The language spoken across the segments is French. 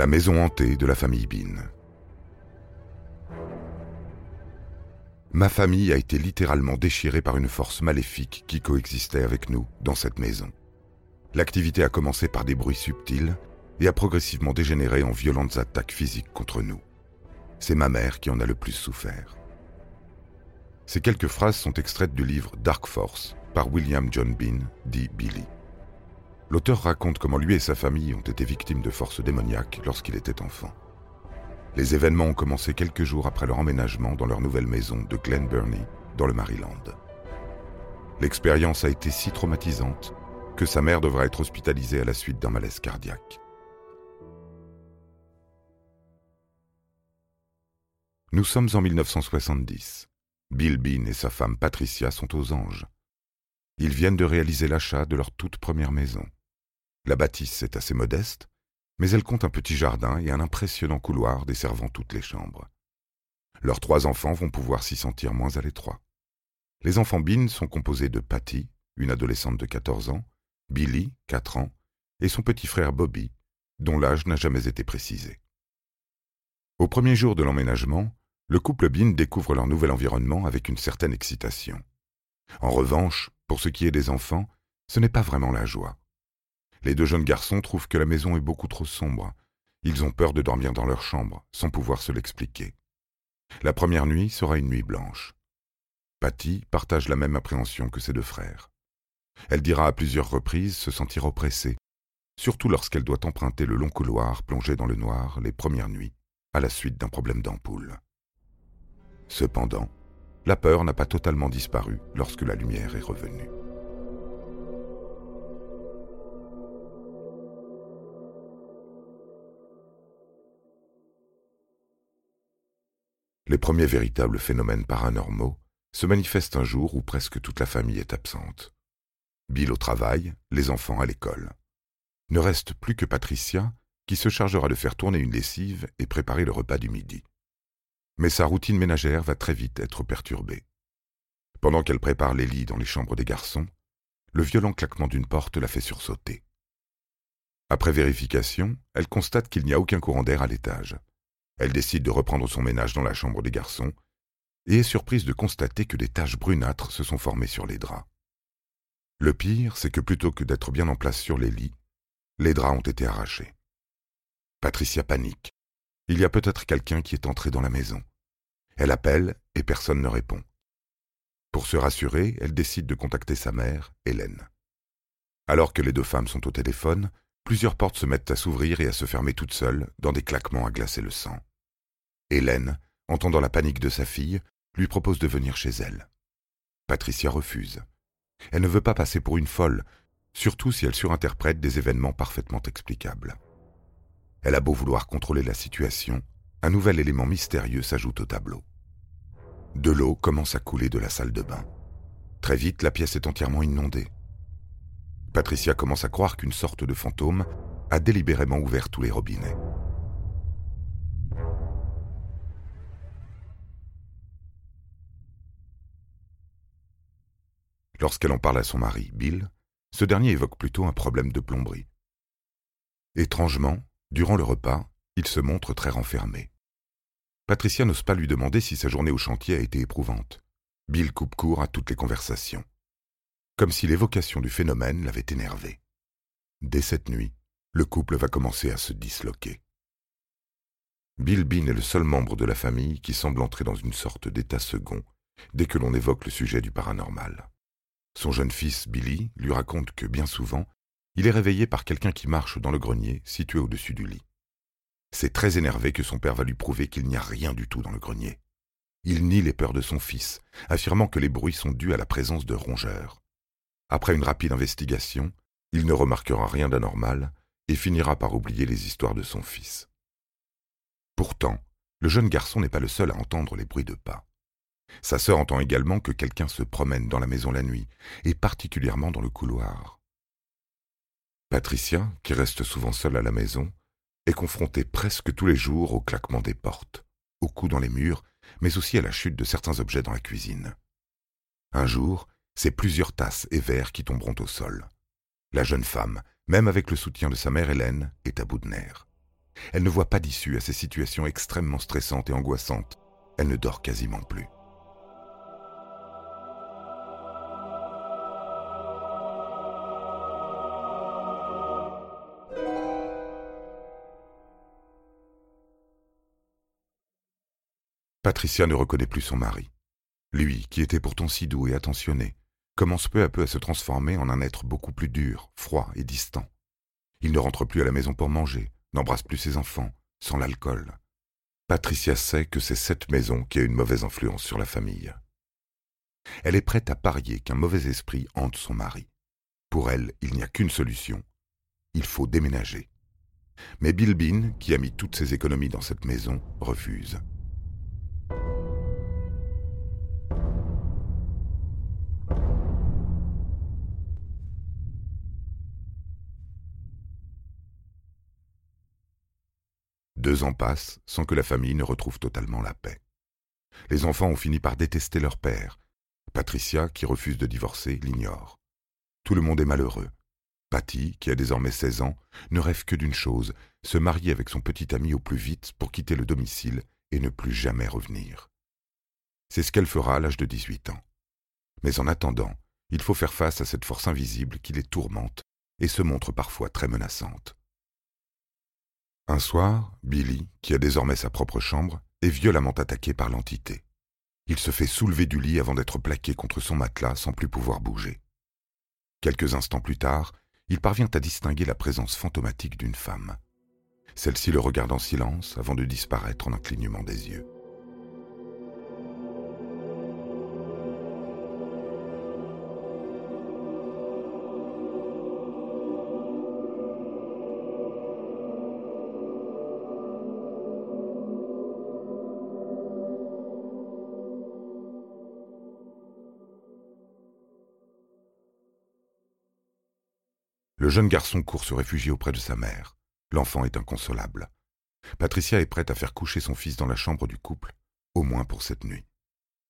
La maison hantée de la famille Bean. Ma famille a été littéralement déchirée par une force maléfique qui coexistait avec nous dans cette maison. L'activité a commencé par des bruits subtils et a progressivement dégénéré en violentes attaques physiques contre nous. C'est ma mère qui en a le plus souffert. Ces quelques phrases sont extraites du livre Dark Force par William John Bean, dit Billy. L'auteur raconte comment lui et sa famille ont été victimes de forces démoniaques lorsqu'il était enfant. Les événements ont commencé quelques jours après leur emménagement dans leur nouvelle maison de Glen Burnie, dans le Maryland. L'expérience a été si traumatisante que sa mère devra être hospitalisée à la suite d'un malaise cardiaque. Nous sommes en 1970. Bill Bean et sa femme Patricia sont aux anges. Ils viennent de réaliser l'achat de leur toute première maison. La bâtisse est assez modeste, mais elle compte un petit jardin et un impressionnant couloir desservant toutes les chambres. Leurs trois enfants vont pouvoir s'y sentir moins à l'étroit. Les enfants Bean sont composés de Patty, une adolescente de 14 ans, Billy, 4 ans, et son petit frère Bobby, dont l'âge n'a jamais été précisé. Au premier jour de l'emménagement, le couple Bean découvre leur nouvel environnement avec une certaine excitation. En revanche, pour ce qui est des enfants, ce n'est pas vraiment la joie. Les deux jeunes garçons trouvent que la maison est beaucoup trop sombre. Ils ont peur de dormir dans leur chambre, sans pouvoir se l'expliquer. La première nuit sera une nuit blanche. Patty partage la même appréhension que ses deux frères. Elle dira à plusieurs reprises se sentir oppressée, surtout lorsqu'elle doit emprunter le long couloir plongé dans le noir les premières nuits, à la suite d'un problème d'ampoule. Cependant, la peur n'a pas totalement disparu lorsque la lumière est revenue. Les premiers véritables phénomènes paranormaux se manifestent un jour où presque toute la famille est absente. Bill au travail, les enfants à l'école. Ne reste plus que Patricia, qui se chargera de faire tourner une lessive et préparer le repas du midi. Mais sa routine ménagère va très vite être perturbée. Pendant qu'elle prépare les lits dans les chambres des garçons, le violent claquement d'une porte la fait sursauter. Après vérification, elle constate qu'il n'y a aucun courant d'air à l'étage. Elle décide de reprendre son ménage dans la chambre des garçons et est surprise de constater que des taches brunâtres se sont formées sur les draps. Le pire, c'est que plutôt que d'être bien en place sur les lits, les draps ont été arrachés. Patricia panique. Il y a peut-être quelqu'un qui est entré dans la maison. Elle appelle et personne ne répond. Pour se rassurer, elle décide de contacter sa mère, Hélène. Alors que les deux femmes sont au téléphone, plusieurs portes se mettent à s'ouvrir et à se fermer toutes seules, dans des claquements à glacer le sang. Hélène, entendant la panique de sa fille, lui propose de venir chez elle. Patricia refuse. Elle ne veut pas passer pour une folle, surtout si elle surinterprète des événements parfaitement explicables. Elle a beau vouloir contrôler la situation, un nouvel élément mystérieux s'ajoute au tableau. De l'eau commence à couler de la salle de bain. Très vite, la pièce est entièrement inondée. Patricia commence à croire qu'une sorte de fantôme a délibérément ouvert tous les robinets. Lorsqu'elle en parle à son mari, Bill, ce dernier évoque plutôt un problème de plomberie. Étrangement, durant le repas, il se montre très renfermé. Patricia n'ose pas lui demander si sa journée au chantier a été éprouvante. Bill coupe court à toutes les conversations. Comme si l'évocation du phénomène l'avait énervé. Dès cette nuit, le couple va commencer à se disloquer. Bill Bean est le seul membre de la famille qui semble entrer dans une sorte d'état second dès que l'on évoque le sujet du paranormal. Son jeune fils, Billy, lui raconte que, bien souvent, il est réveillé par quelqu'un qui marche dans le grenier situé au-dessus du lit. C'est très énervé que son père va lui prouver qu'il n'y a rien du tout dans le grenier. Il nie les peurs de son fils, affirmant que les bruits sont dus à la présence de rongeurs. Après une rapide investigation, il ne remarquera rien d'anormal et finira par oublier les histoires de son fils. Pourtant, le jeune garçon n'est pas le seul à entendre les bruits de pas. Sa sœur entend également que quelqu'un se promène dans la maison la nuit, et particulièrement dans le couloir. Patricia, qui reste souvent seule à la maison, est confrontée presque tous les jours au claquement des portes, aux coups dans les murs, mais aussi à la chute de certains objets dans la cuisine. Un jour, c'est plusieurs tasses et verres qui tomberont au sol. La jeune femme, même avec le soutien de sa mère Hélène, est à bout de nerfs. Elle ne voit pas d'issue à ces situations extrêmement stressantes et angoissantes. Elle ne dort quasiment plus. Patricia ne reconnaît plus son mari. Lui, qui était pourtant si doux et attentionné, commence peu à peu à se transformer en un être beaucoup plus dur, froid et distant. Il ne rentre plus à la maison pour manger, n'embrasse plus ses enfants, sans l'alcool. Patricia sait que c'est cette maison qui a une mauvaise influence sur la famille. Elle est prête à parier qu'un mauvais esprit hante son mari. Pour elle, il n'y a qu'une solution. Il faut déménager. Mais Bilbin, qui a mis toutes ses économies dans cette maison, refuse. Deux ans passent sans que la famille ne retrouve totalement la paix. Les enfants ont fini par détester leur père. Patricia, qui refuse de divorcer, l'ignore. Tout le monde est malheureux. Patty, qui a désormais 16 ans, ne rêve que d'une chose, se marier avec son petit ami au plus vite pour quitter le domicile et ne plus jamais revenir. C'est ce qu'elle fera à l'âge de 18 ans. Mais en attendant, il faut faire face à cette force invisible qui les tourmente et se montre parfois très menaçante. Un soir, Billy, qui a désormais sa propre chambre, est violemment attaqué par l'entité. Il se fait soulever du lit avant d'être plaqué contre son matelas sans plus pouvoir bouger. Quelques instants plus tard, il parvient à distinguer la présence fantomatique d'une femme. Celle-ci le regarde en silence avant de disparaître en un clignement des yeux. Le jeune garçon court se réfugier auprès de sa mère. L'enfant est inconsolable. Patricia est prête à faire coucher son fils dans la chambre du couple, au moins pour cette nuit.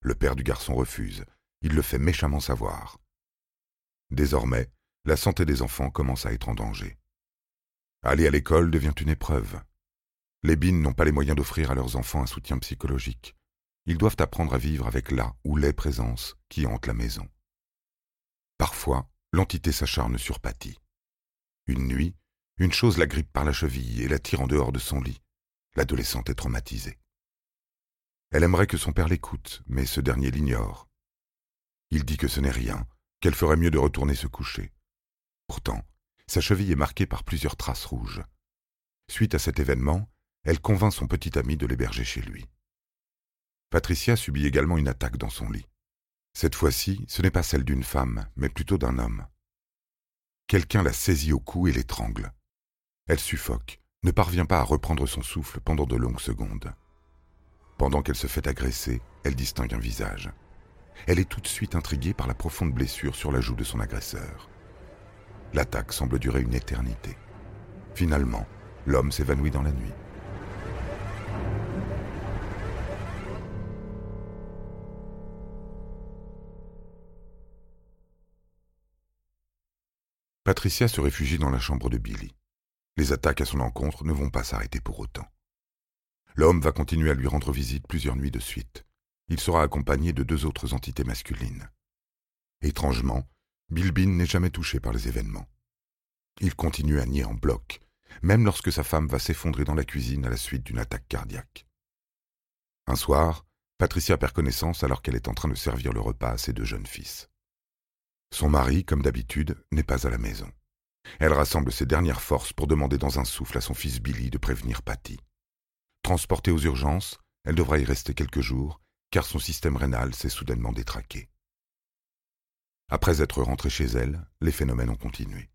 Le père du garçon refuse. Il le fait méchamment savoir. Désormais, la santé des enfants commence à être en danger. Aller à l'école devient une épreuve. Les bines n'ont pas les moyens d'offrir à leurs enfants un soutien psychologique. Ils doivent apprendre à vivre avec la ou les présences qui hantent la maison. Parfois, l'entité s'acharne sur Patty. Une nuit, une chose la grippe par la cheville et la tire en dehors de son lit. L'adolescente est traumatisée. Elle aimerait que son père l'écoute, mais ce dernier l'ignore. Il dit que ce n'est rien, qu'elle ferait mieux de retourner se coucher. Pourtant, sa cheville est marquée par plusieurs traces rouges. Suite à cet événement, elle convainc son petit ami de l'héberger chez lui. Patricia subit également une attaque dans son lit. Cette fois-ci, ce n'est pas celle d'une femme, mais plutôt d'un homme. Quelqu'un la saisit au cou et l'étrangle. Elle suffoque, ne parvient pas à reprendre son souffle pendant de longues secondes. Pendant qu'elle se fait agresser, elle distingue un visage. Elle est tout de suite intriguée par la profonde blessure sur la joue de son agresseur. L'attaque semble durer une éternité. Finalement, l'homme s'évanouit dans la nuit. Patricia se réfugie dans la chambre de Billy. Les attaques à son encontre ne vont pas s'arrêter pour autant. L'homme va continuer à lui rendre visite plusieurs nuits de suite. Il sera accompagné de deux autres entités masculines. Étrangement, Bilbin n'est jamais touché par les événements. Il continue à nier en bloc, même lorsque sa femme va s'effondrer dans la cuisine à la suite d'une attaque cardiaque. Un soir, Patricia perd connaissance alors qu'elle est en train de servir le repas à ses deux jeunes fils. Son mari, comme d'habitude, n'est pas à la maison. Elle rassemble ses dernières forces pour demander dans un souffle à son fils Billy de prévenir Patty. Transportée aux urgences, elle devra y rester quelques jours car son système rénal s'est soudainement détraqué. Après être rentrée chez elle, les phénomènes ont continué.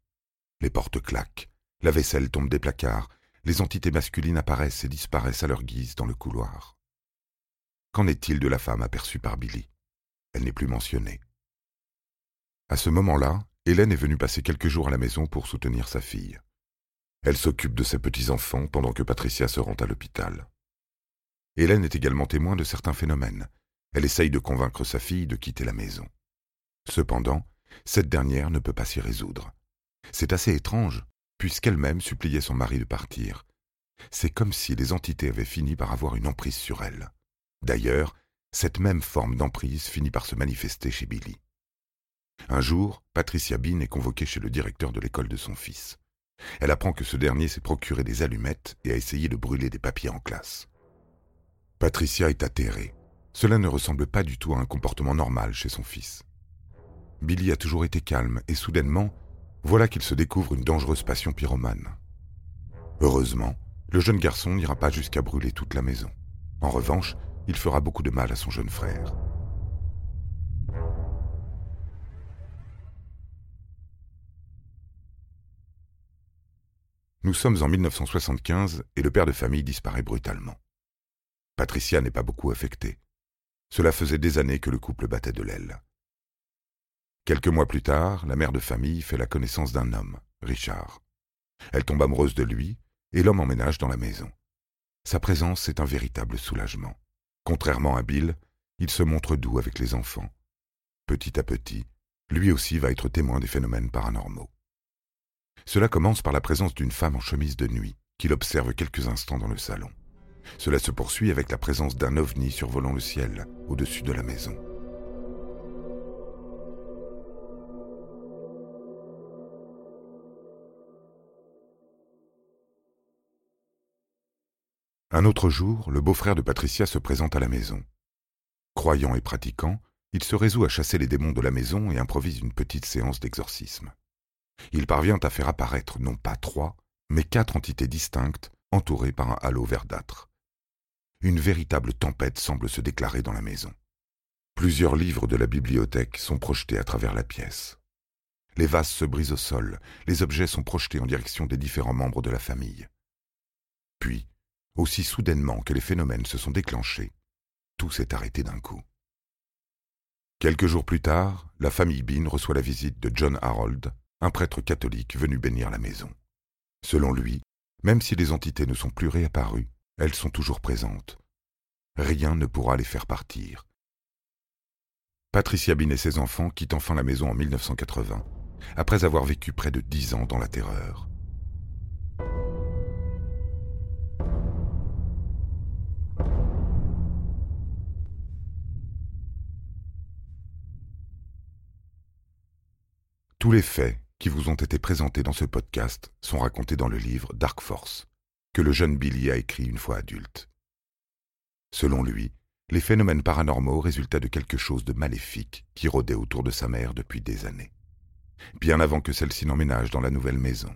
Les portes claquent, la vaisselle tombe des placards, les entités masculines apparaissent et disparaissent à leur guise dans le couloir. Qu'en est-il de la femme aperçue par Billy? Elle n'est plus mentionnée. À ce moment-là, Hélène est venue passer quelques jours à la maison pour soutenir sa fille. Elle s'occupe de ses petits-enfants pendant que Patricia se rend à l'hôpital. Hélène est également témoin de certains phénomènes. Elle essaye de convaincre sa fille de quitter la maison. Cependant, cette dernière ne peut pas s'y résoudre. C'est assez étrange, puisqu'elle-même suppliait son mari de partir. C'est comme si les entités avaient fini par avoir une emprise sur elle. D'ailleurs, cette même forme d'emprise finit par se manifester chez Billy. Un jour, Patricia Bean est convoquée chez le directeur de l'école de son fils. Elle apprend que ce dernier s'est procuré des allumettes et a essayé de brûler des papiers en classe. Patricia est atterrée. Cela ne ressemble pas du tout à un comportement normal chez son fils. Billy a toujours été calme et soudainement, voilà qu'il se découvre une dangereuse passion pyromane. Heureusement, le jeune garçon n'ira pas jusqu'à brûler toute la maison. En revanche, il fera beaucoup de mal à son jeune frère. Nous sommes en 1975 et le père de famille disparaît brutalement. Patricia n'est pas beaucoup affectée. Cela faisait des années que le couple battait de l'aile. Quelques mois plus tard, la mère de famille fait la connaissance d'un homme, Richard. Elle tombe amoureuse de lui et l'homme emménage dans la maison. Sa présence est un véritable soulagement. Contrairement à Bill, il se montre doux avec les enfants. Petit à petit, lui aussi va être témoin des phénomènes paranormaux. Cela commence par la présence d'une femme en chemise de nuit, qu'il observe quelques instants dans le salon. Cela se poursuit avec la présence d'un ovni survolant le ciel au-dessus de la maison. Un autre jour, le beau-frère de Patricia se présente à la maison. Croyant et pratiquant, il se résout à chasser les démons de la maison et improvise une petite séance d'exorcisme il parvient à faire apparaître non pas trois, mais quatre entités distinctes, entourées par un halo verdâtre. Une véritable tempête semble se déclarer dans la maison. Plusieurs livres de la bibliothèque sont projetés à travers la pièce. Les vases se brisent au sol, les objets sont projetés en direction des différents membres de la famille. Puis, aussi soudainement que les phénomènes se sont déclenchés, tout s'est arrêté d'un coup. Quelques jours plus tard, la famille Bean reçoit la visite de John Harold, un prêtre catholique venu bénir la maison. Selon lui, même si les entités ne sont plus réapparues, elles sont toujours présentes. Rien ne pourra les faire partir. Patricia Bin et ses enfants quittent enfin la maison en 1980, après avoir vécu près de dix ans dans la terreur. Tous les faits qui vous ont été présentés dans ce podcast sont racontés dans le livre Dark Force, que le jeune Billy a écrit une fois adulte. Selon lui, les phénomènes paranormaux résultaient de quelque chose de maléfique qui rôdait autour de sa mère depuis des années, bien avant que celle-ci n'emménage dans la nouvelle maison.